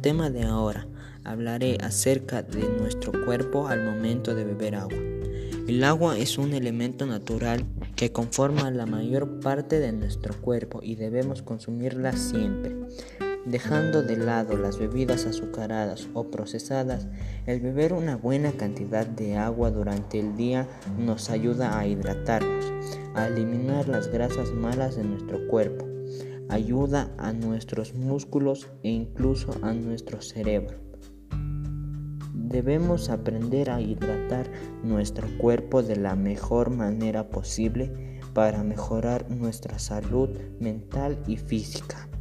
tema de ahora hablaré acerca de nuestro cuerpo al momento de beber agua. El agua es un elemento natural que conforma la mayor parte de nuestro cuerpo y debemos consumirla siempre. Dejando de lado las bebidas azucaradas o procesadas, el beber una buena cantidad de agua durante el día nos ayuda a hidratarnos, a eliminar las grasas malas de nuestro cuerpo, ayuda a nuestros músculos e incluso a nuestro cerebro. Debemos aprender a hidratar nuestro cuerpo de la mejor manera posible para mejorar nuestra salud mental y física.